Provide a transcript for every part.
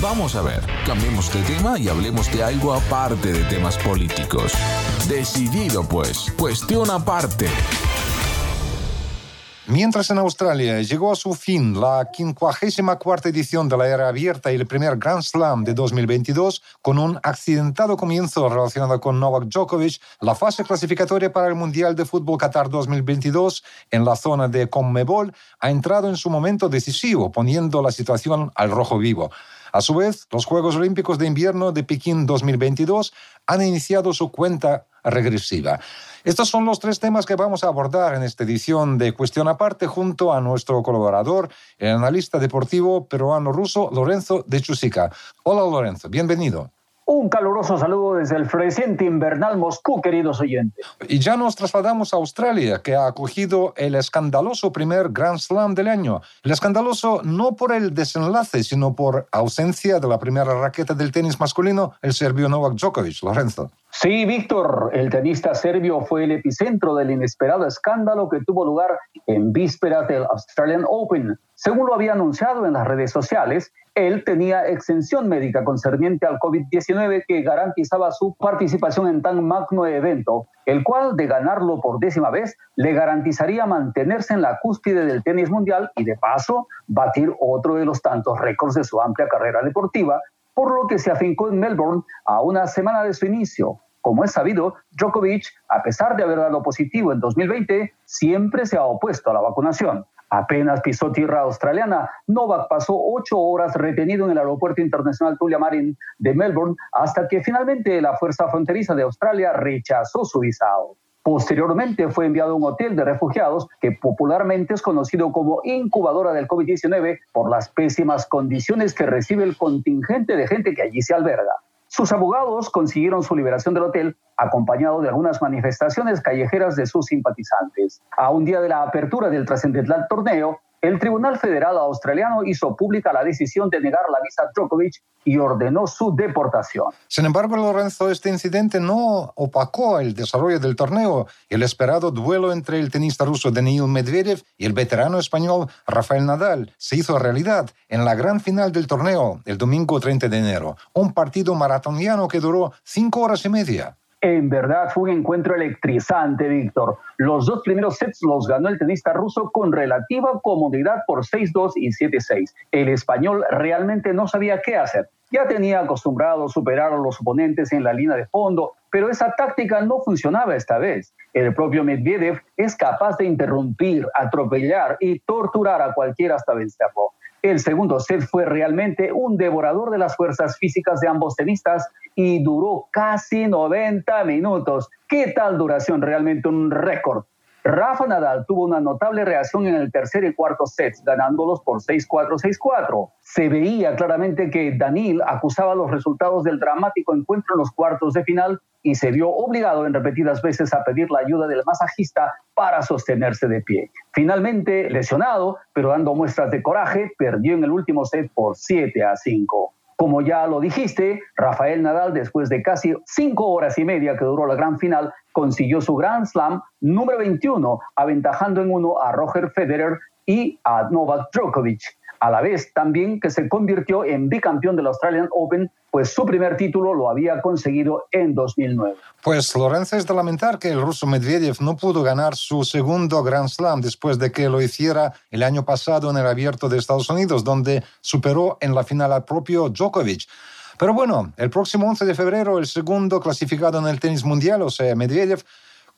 Vamos a ver, cambiemos de tema y hablemos de algo aparte de temas políticos. Decidido pues, cuestión aparte. Mientras en Australia llegó a su fin la 54 edición de la era abierta y el primer Grand Slam de 2022, con un accidentado comienzo relacionado con Novak Djokovic, la fase clasificatoria para el Mundial de Fútbol Qatar 2022 en la zona de Conmebol ha entrado en su momento decisivo, poniendo la situación al rojo vivo. A su vez, los Juegos Olímpicos de Invierno de Pekín 2022 han iniciado su cuenta regresiva. Estos son los tres temas que vamos a abordar en esta edición de Cuestión Aparte junto a nuestro colaborador, el analista deportivo peruano-ruso Lorenzo de Chusica. Hola Lorenzo, bienvenido. Un caluroso saludo desde el floreciente invernal Moscú, queridos oyentes. Y ya nos trasladamos a Australia, que ha acogido el escandaloso primer Grand Slam del año. El escandaloso no por el desenlace, sino por ausencia de la primera raqueta del tenis masculino, el serbio Novak Djokovic. Lorenzo. Sí, Víctor, el tenista serbio fue el epicentro del inesperado escándalo que tuvo lugar en vísperas del Australian Open. Según lo había anunciado en las redes sociales, él tenía exención médica concerniente al COVID-19 que garantizaba su participación en tan magno evento, el cual, de ganarlo por décima vez, le garantizaría mantenerse en la cúspide del tenis mundial y, de paso, batir otro de los tantos récords de su amplia carrera deportiva, por lo que se afincó en Melbourne a una semana de su inicio. Como es sabido, Djokovic, a pesar de haber dado positivo en 2020, siempre se ha opuesto a la vacunación. Apenas pisó tierra australiana, Novak pasó ocho horas retenido en el Aeropuerto Internacional Tulia Marin de Melbourne hasta que finalmente la Fuerza Fronteriza de Australia rechazó su visado. Posteriormente fue enviado a un hotel de refugiados que popularmente es conocido como incubadora del COVID-19 por las pésimas condiciones que recibe el contingente de gente que allí se alberga. Sus abogados consiguieron su liberación del hotel acompañado de algunas manifestaciones callejeras de sus simpatizantes. A un día de la apertura del trascendental torneo, el Tribunal Federal Australiano hizo pública la decisión de negar la visa a Djokovic y ordenó su deportación. Sin embargo, Lorenzo, este incidente no opacó el desarrollo del torneo. El esperado duelo entre el tenista ruso Daniil Medvedev y el veterano español Rafael Nadal se hizo realidad en la gran final del torneo el domingo 30 de enero. Un partido maratoniano que duró cinco horas y media. En verdad fue un encuentro electrizante, Víctor. Los dos primeros sets los ganó el tenista ruso con relativa comodidad por 6-2 y 7-6. El español realmente no sabía qué hacer. Ya tenía acostumbrado superar a los oponentes en la línea de fondo, pero esa táctica no funcionaba esta vez. El propio Medvedev es capaz de interrumpir, atropellar y torturar a cualquiera hasta vencerlo. El segundo set fue realmente un devorador de las fuerzas físicas de ambos tenistas y duró casi 90 minutos. ¿Qué tal duración? Realmente un récord. Rafa Nadal tuvo una notable reacción en el tercer y cuarto sets, ganándolos por 6-4, 6-4. Se veía claramente que Danil acusaba los resultados del dramático encuentro en los cuartos de final y se vio obligado en repetidas veces a pedir la ayuda del masajista para sostenerse de pie. Finalmente, lesionado, pero dando muestras de coraje, perdió en el último set por 7 a 5. Como ya lo dijiste, Rafael Nadal, después de casi cinco horas y media que duró la gran final, consiguió su Grand Slam número 21, aventajando en uno a Roger Federer y a Novak Djokovic a la vez también que se convirtió en bicampeón del Australian Open, pues su primer título lo había conseguido en 2009. Pues Lorenzo es de lamentar que el ruso Medvedev no pudo ganar su segundo Grand Slam después de que lo hiciera el año pasado en el Abierto de Estados Unidos, donde superó en la final al propio Djokovic. Pero bueno, el próximo 11 de febrero, el segundo clasificado en el tenis mundial, o sea, Medvedev,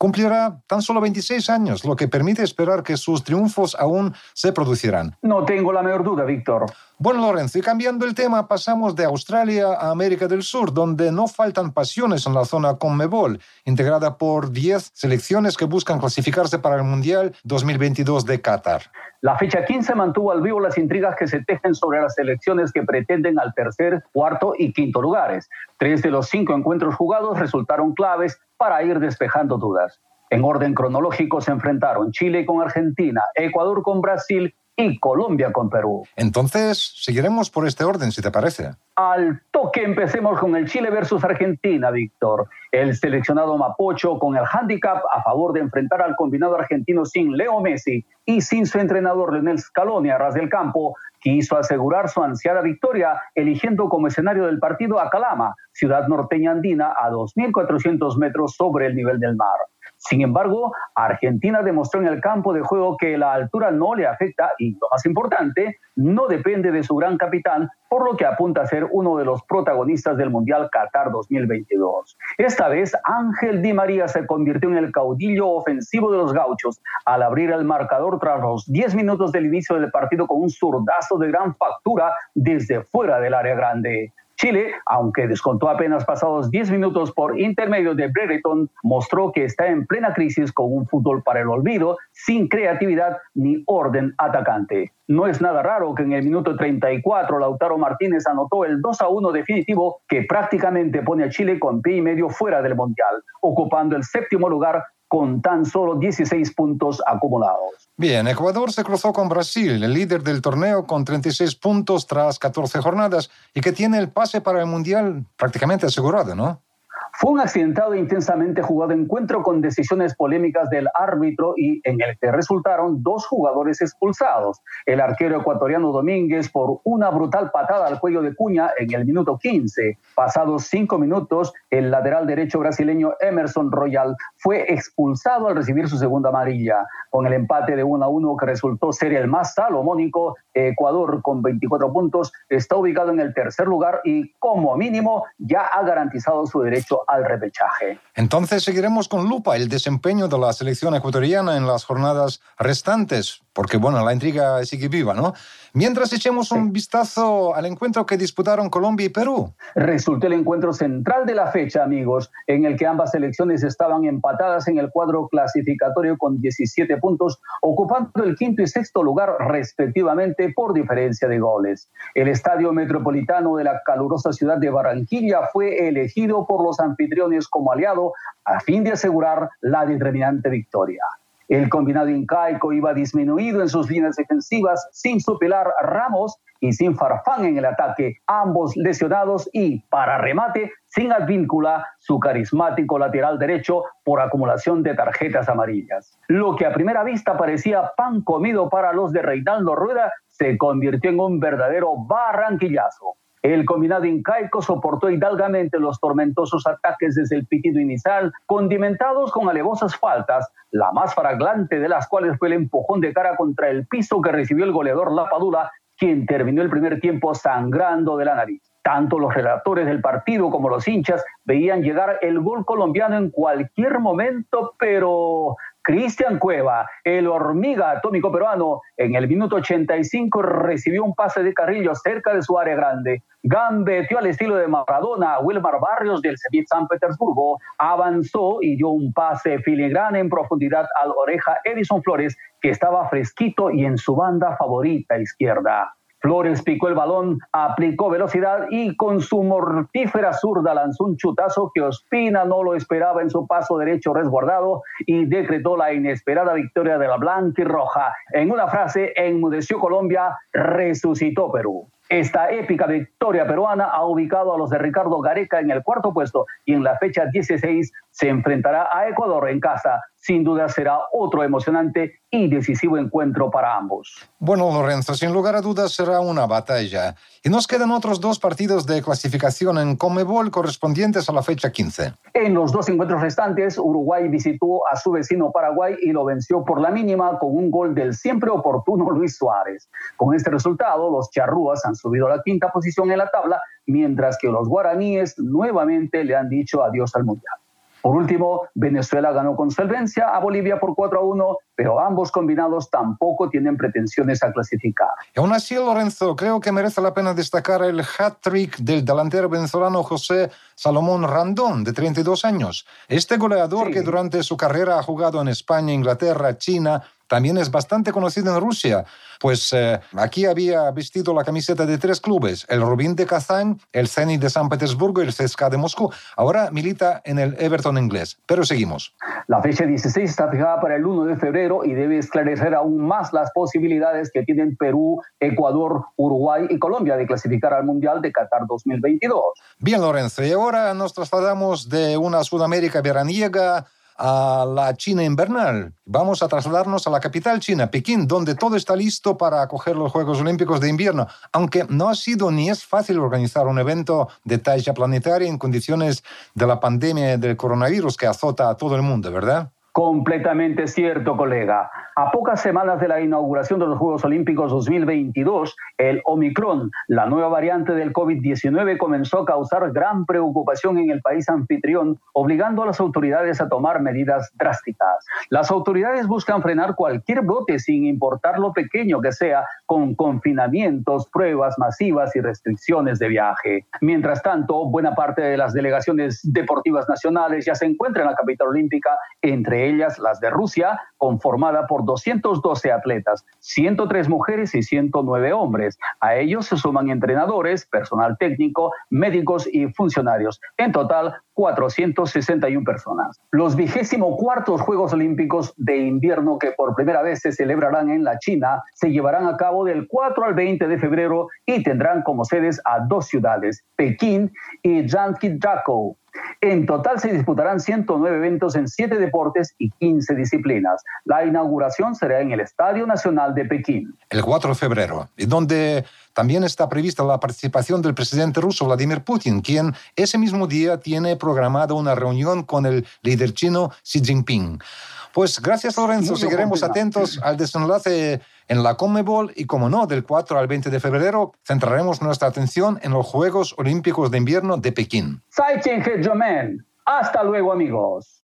cumplirá tan solo 26 años, lo que permite esperar que sus triunfos aún se producirán. No tengo la menor duda, Víctor. Bueno, Lorenzo, y cambiando el tema, pasamos de Australia a América del Sur, donde no faltan pasiones en la zona Conmebol, integrada por 10 selecciones que buscan clasificarse para el Mundial 2022 de Qatar. La fecha 15 mantuvo al vivo las intrigas que se tejen sobre las selecciones que pretenden al tercer, cuarto y quinto lugares. Tres de los cinco encuentros jugados resultaron claves para ir despejando dudas. En orden cronológico se enfrentaron Chile con Argentina, Ecuador con Brasil y Colombia con Perú. Entonces, seguiremos por este orden, si te parece. Al toque empecemos con el Chile versus Argentina, Víctor. El seleccionado Mapocho con el handicap a favor de enfrentar al combinado argentino sin Leo Messi y sin su entrenador Leonel Scaloni a ras del campo, quiso asegurar su ansiada victoria, eligiendo como escenario del partido a Calama, ciudad norteña andina a 2.400 metros sobre el nivel del mar. Sin embargo, Argentina demostró en el campo de juego que la altura no le afecta y, lo más importante, no depende de su gran capitán, por lo que apunta a ser uno de los protagonistas del Mundial Qatar 2022. Esta vez, Ángel Di María se convirtió en el caudillo ofensivo de los gauchos al abrir el marcador tras los 10 minutos del inicio del partido con un zurdazo de gran factura desde fuera del área grande. Chile, aunque descontó apenas pasados 10 minutos por intermedio de Brereton, mostró que está en plena crisis con un fútbol para el olvido, sin creatividad ni orden atacante. No es nada raro que en el minuto 34 Lautaro Martínez anotó el 2 a 1 definitivo que prácticamente pone a Chile con pie y medio fuera del Mundial, ocupando el séptimo lugar con tan solo 16 puntos acumulados. Bien, Ecuador se cruzó con Brasil, el líder del torneo con 36 puntos tras 14 jornadas y que tiene el pase para el Mundial prácticamente asegurado, ¿no? Fue un accidentado e intensamente jugado encuentro con decisiones polémicas del árbitro y en el que resultaron dos jugadores expulsados. El arquero ecuatoriano Domínguez por una brutal patada al cuello de Cuña en el minuto 15. Pasados cinco minutos, el lateral derecho brasileño Emerson Royal fue expulsado al recibir su segunda amarilla. Con el empate de 1 a 1 que resultó ser el más salomónico, Ecuador con 24 puntos está ubicado en el tercer lugar y como mínimo ya ha garantizado su derecho al repechaje. Entonces seguiremos con lupa el desempeño de la selección ecuatoriana en las jornadas restantes, porque bueno, la intriga sigue viva, ¿no? Mientras echemos un vistazo al encuentro que disputaron Colombia y Perú. Resultó el encuentro central de la fecha, amigos, en el que ambas selecciones estaban empatadas en el cuadro clasificatorio con 17 puntos, ocupando el quinto y sexto lugar respectivamente por diferencia de goles. El estadio metropolitano de la calurosa ciudad de Barranquilla fue elegido por los anfitriones como aliado a fin de asegurar la determinante victoria. El combinado incaico iba disminuido en sus líneas defensivas, sin su pilar Ramos y sin Farfán en el ataque, ambos lesionados y, para remate, sin Advíncula, su carismático lateral derecho por acumulación de tarjetas amarillas. Lo que a primera vista parecía pan comido para los de Reinaldo Rueda se convirtió en un verdadero barranquillazo. El combinado incaico soportó hidalgamente los tormentosos ataques desde el pitido inicial, condimentados con alevosas faltas, la más fraglante de las cuales fue el empujón de cara contra el piso que recibió el goleador Lapadula, quien terminó el primer tiempo sangrando de la nariz. Tanto los relatores del partido como los hinchas veían llegar el gol colombiano en cualquier momento, pero Cristian Cueva, el hormiga atómico peruano, en el minuto 85 recibió un pase de Carrillo cerca de su área grande. Gambeteó al estilo de Maradona Wilmar Barrios del Zenit San Petersburgo, avanzó y dio un pase filigrana en profundidad al oreja Edison Flores, que estaba fresquito y en su banda favorita izquierda. Flores picó el balón, aplicó velocidad y con su mortífera zurda lanzó un chutazo que Ospina no lo esperaba en su paso derecho resguardado y decretó la inesperada victoria de la blanca y roja. En una frase, enmudeció Colombia, resucitó Perú. Esta épica victoria peruana ha ubicado a los de Ricardo Gareca en el cuarto puesto y en la fecha 16 se enfrentará a Ecuador en casa. Sin duda será otro emocionante y decisivo encuentro para ambos. Bueno, Lorenzo, sin lugar a dudas será una batalla. Y nos quedan otros dos partidos de clasificación en Comebol correspondientes a la fecha 15. En los dos encuentros restantes, Uruguay visitó a su vecino Paraguay y lo venció por la mínima con un gol del siempre oportuno Luis Suárez. Con este resultado, los charrúas han subido a la quinta posición en la tabla, mientras que los guaraníes nuevamente le han dicho adiós al Mundial. Por último, Venezuela ganó con solvencia a Bolivia por 4 a 1, pero ambos combinados tampoco tienen pretensiones a clasificar. Y aún así, Lorenzo, creo que merece la pena destacar el hat-trick del delantero venezolano José Salomón Randón, de 32 años. Este goleador que durante su carrera ha jugado en España, Inglaterra, China, también es bastante conocido en Rusia, pues eh, aquí había vestido la camiseta de tres clubes, el Rubín de Kazán, el Zenit de San Petersburgo y el CSKA de Moscú. Ahora milita en el Everton inglés, pero seguimos. La fecha 16 está fijada para el 1 de febrero y debe esclarecer aún más las posibilidades que tienen Perú, Ecuador, Uruguay y Colombia de clasificar al Mundial de Qatar 2022. Bien, Lorenzo, y ahora nos trasladamos de una Sudamérica veraniega a la China invernal. Vamos a trasladarnos a la capital china, Pekín, donde todo está listo para acoger los Juegos Olímpicos de invierno, aunque no ha sido ni es fácil organizar un evento de talla planetaria en condiciones de la pandemia del coronavirus que azota a todo el mundo, ¿verdad? Completamente cierto, colega. A pocas semanas de la inauguración de los Juegos Olímpicos 2022, el Omicron, la nueva variante del COVID-19, comenzó a causar gran preocupación en el país anfitrión, obligando a las autoridades a tomar medidas drásticas. Las autoridades buscan frenar cualquier brote sin importar lo pequeño que sea, con confinamientos, pruebas masivas y restricciones de viaje. Mientras tanto, buena parte de las delegaciones deportivas nacionales ya se encuentran en la capital olímpica, entre ellas las de Rusia, conformada por 212 atletas, 103 mujeres y 109 hombres. A ellos se suman entrenadores, personal técnico, médicos y funcionarios. En total, 461 personas. Los vigésimo cuartos Juegos Olímpicos de invierno que por primera vez se celebrarán en la China se llevarán a cabo del 4 al 20 de febrero y tendrán como sedes a dos ciudades, Pekín y Jiangxi-Dachau. En total se disputarán 109 eventos en 7 deportes y 15 disciplinas. La inauguración será en el Estadio Nacional de Pekín. El 4 de febrero, y donde también está prevista la participación del presidente ruso Vladimir Putin, quien ese mismo día tiene programada una reunión con el líder chino Xi Jinping. Pues gracias Lorenzo, seguiremos atentos al desenlace en la Conmebol y como no, del 4 al 20 de febrero centraremos nuestra atención en los Juegos Olímpicos de Invierno de Pekín. Hasta luego amigos.